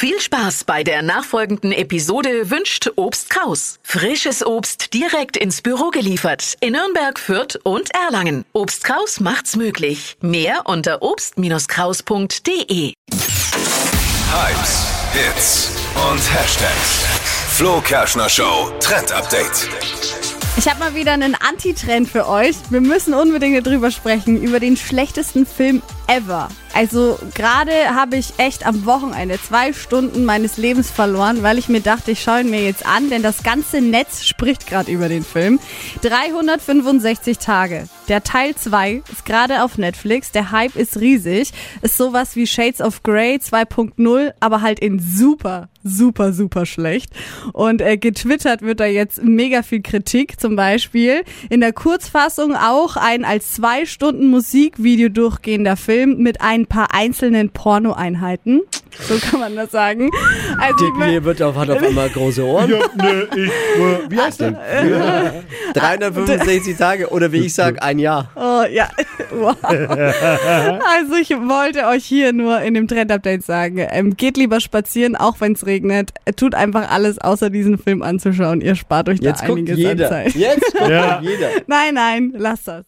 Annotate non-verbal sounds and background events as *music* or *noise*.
Viel Spaß bei der nachfolgenden Episode wünscht Obst Kraus. Frisches Obst direkt ins Büro geliefert in Nürnberg, Fürth und Erlangen. Obst Kraus macht's möglich. Mehr unter obst-kraus.de. Hypes, Hits und Hashtags. Flo Kerschner Show Trend Update. Ich habe mal wieder einen Anti-Trend für euch. Wir müssen unbedingt darüber sprechen, über den schlechtesten Film ever. Also gerade habe ich echt am Wochenende zwei Stunden meines Lebens verloren, weil ich mir dachte, ich schaue ihn mir jetzt an, denn das ganze Netz spricht gerade über den Film. 365 Tage. Der Teil 2 ist gerade auf Netflix. Der Hype ist riesig. Ist sowas wie Shades of Grey 2.0, aber halt in super, super, super schlecht. Und äh, getwittert wird da jetzt mega viel Kritik. Zum Beispiel in der Kurzfassung auch ein als zwei Stunden Musikvideo durchgehender Film mit ein paar einzelnen Pornoeinheiten. So kann man das sagen. Also Dick Lee wird auf, hat auf einmal große Ohren. ne, ich, äh, wie heißt der? 365 Tage oder wie ich sage, ein Jahr. Oh, ja. *laughs* Wow. Also ich wollte euch hier nur in dem Trend-Update sagen, ähm, geht lieber spazieren, auch wenn es regnet. Tut einfach alles, außer diesen Film anzuschauen. Ihr spart euch Jetzt da guckt einiges jeder. an Zeit. Jetzt guckt Ja. jeder. Nein, nein, lasst das.